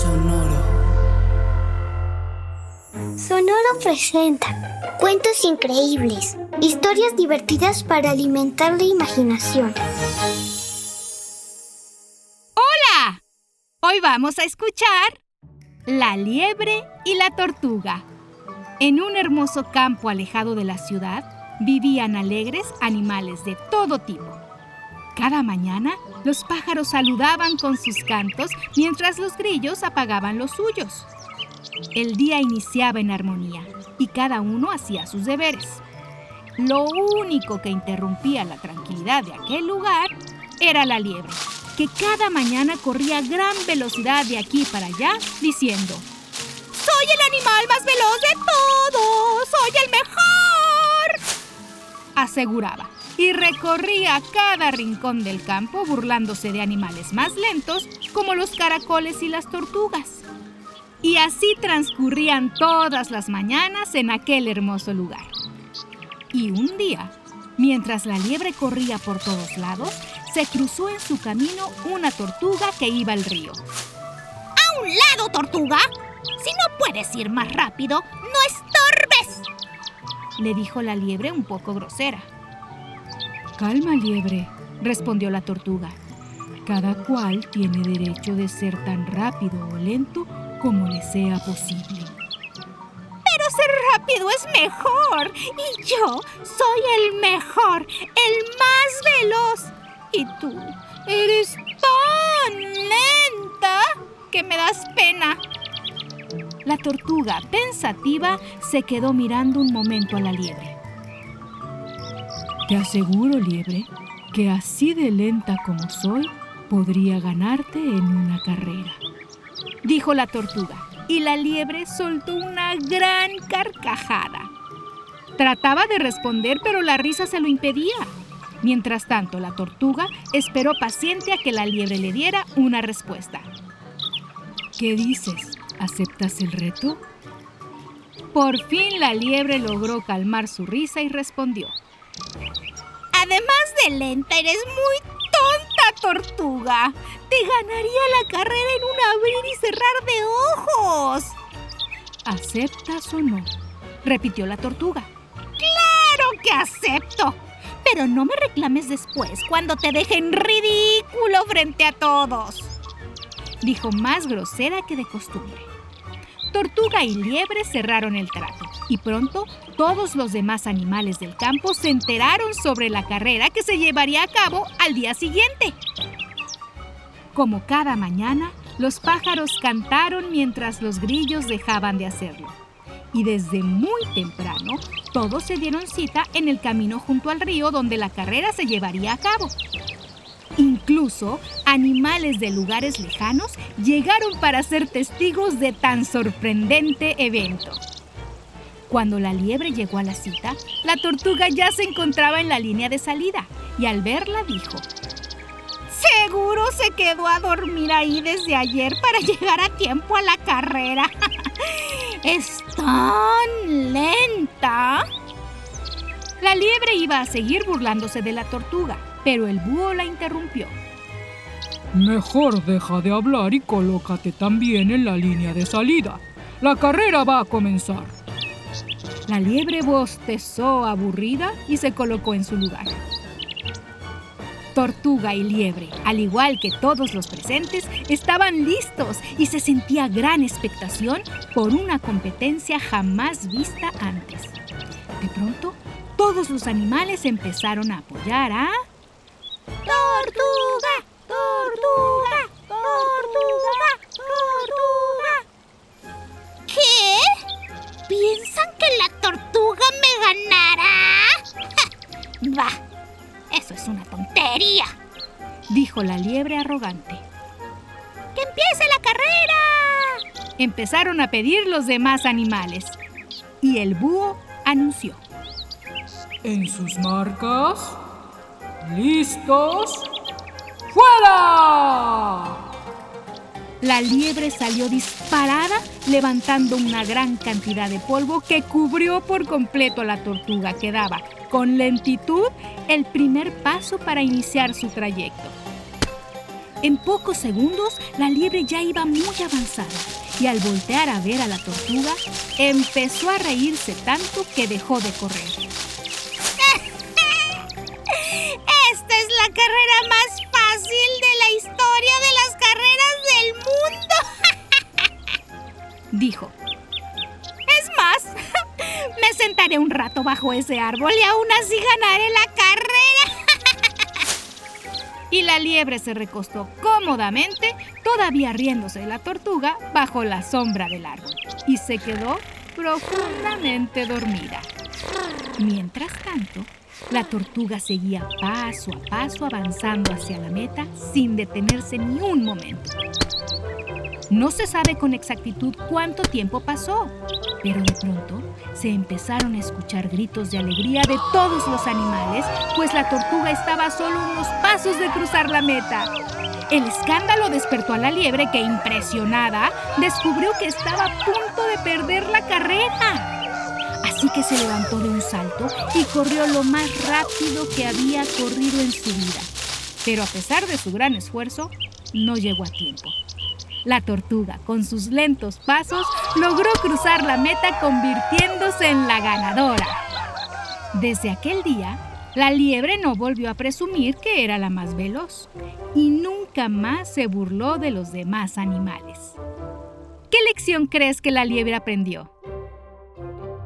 Sonoro. Sonoro presenta cuentos increíbles, historias divertidas para alimentar la imaginación. ¡Hola! Hoy vamos a escuchar La liebre y la tortuga. En un hermoso campo alejado de la ciudad vivían alegres animales de todo tipo. Cada mañana los pájaros saludaban con sus cantos mientras los grillos apagaban los suyos. El día iniciaba en armonía y cada uno hacía sus deberes. Lo único que interrumpía la tranquilidad de aquel lugar era la liebre, que cada mañana corría a gran velocidad de aquí para allá diciendo, ¡Soy el animal más veloz de todos! ¡Soy el mejor! Aseguraba y recorría cada rincón del campo burlándose de animales más lentos como los caracoles y las tortugas. Y así transcurrían todas las mañanas en aquel hermoso lugar. Y un día, mientras la liebre corría por todos lados, se cruzó en su camino una tortuga que iba al río. ¡A un lado, tortuga! Si no puedes ir más rápido, no estorbes, le dijo la liebre un poco grosera. Calma, liebre, respondió la tortuga. Cada cual tiene derecho de ser tan rápido o lento como le sea posible. Pero ser rápido es mejor. Y yo soy el mejor, el más veloz. Y tú eres tan lenta que me das pena. La tortuga, pensativa, se quedó mirando un momento a la liebre. Te aseguro, liebre, que así de lenta como soy, podría ganarte en una carrera. Dijo la tortuga, y la liebre soltó una gran carcajada. Trataba de responder, pero la risa se lo impedía. Mientras tanto, la tortuga esperó paciente a que la liebre le diera una respuesta. ¿Qué dices? ¿Aceptas el reto? Por fin la liebre logró calmar su risa y respondió. Además de lenta, eres muy tonta, tortuga. Te ganaría la carrera en un abrir y cerrar de ojos. ¿Aceptas o no? repitió la tortuga. ¡Claro que acepto! Pero no me reclames después cuando te dejen ridículo frente a todos. Dijo más grosera que de costumbre. Tortuga y liebre cerraron el trato y pronto todos los demás animales del campo se enteraron sobre la carrera que se llevaría a cabo al día siguiente. Como cada mañana, los pájaros cantaron mientras los grillos dejaban de hacerlo. Y desde muy temprano, todos se dieron cita en el camino junto al río donde la carrera se llevaría a cabo. Incluso animales de lugares lejanos llegaron para ser testigos de tan sorprendente evento. Cuando la liebre llegó a la cita, la tortuga ya se encontraba en la línea de salida y al verla dijo, Seguro se quedó a dormir ahí desde ayer para llegar a tiempo a la carrera. es tan lenta. La liebre iba a seguir burlándose de la tortuga, pero el búho la interrumpió. Mejor deja de hablar y colócate también en la línea de salida. La carrera va a comenzar. La liebre bostezó aburrida y se colocó en su lugar. Tortuga y liebre, al igual que todos los presentes, estaban listos y se sentía gran expectación por una competencia jamás vista antes. De pronto, todos los animales empezaron a apoyar a... dijo la liebre arrogante. ¡Que empiece la carrera! Empezaron a pedir los demás animales. Y el búho anunció. En sus marcas. ¿Listos? ¡Fuera! La liebre salió disparada, levantando una gran cantidad de polvo que cubrió por completo a la tortuga que daba, con lentitud, el primer paso para iniciar su trayecto. En pocos segundos, la liebre ya iba muy avanzada y al voltear a ver a la tortuga, empezó a reírse tanto que dejó de correr. Esta es la carrera más fácil de la historia de las carreras del mundo, dijo. Es más, me sentaré un rato bajo ese árbol y aún así ganaré la carrera. Y la liebre se recostó cómodamente, todavía riéndose de la tortuga, bajo la sombra del árbol y se quedó profundamente dormida. Mientras tanto, la tortuga seguía paso a paso avanzando hacia la meta sin detenerse ni un momento. No se sabe con exactitud cuánto tiempo pasó, pero de pronto se empezaron a escuchar gritos de alegría de todos los animales, pues la tortuga estaba a solo unos pasos de cruzar la meta. El escándalo despertó a la liebre que, impresionada, descubrió que estaba a punto de perder la carrera. Así que se levantó de un salto y corrió lo más rápido que había corrido en su vida. Pero a pesar de su gran esfuerzo, no llegó a tiempo. La tortuga, con sus lentos pasos, logró cruzar la meta convirtiéndose en la ganadora. Desde aquel día, la liebre no volvió a presumir que era la más veloz y nunca más se burló de los demás animales. ¿Qué lección crees que la liebre aprendió?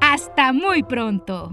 Hasta muy pronto.